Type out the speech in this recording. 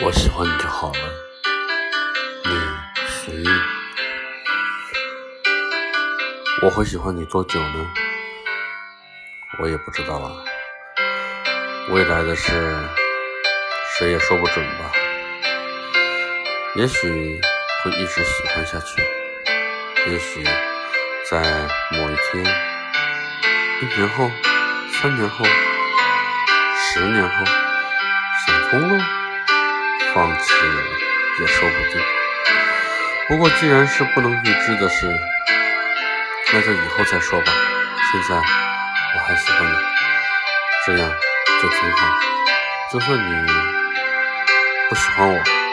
我喜欢你就好了，你随意。我会喜欢你多久呢？我也不知道啊。未来的事，谁也说不准吧。也许会一直喜欢下去，也许在某一天，一年后、三年后、十年后，想通了。放弃也说不定。不过既然是不能预知的事，那就以后再说吧。现在我还喜欢你，这样就挺好。就算你不喜欢我。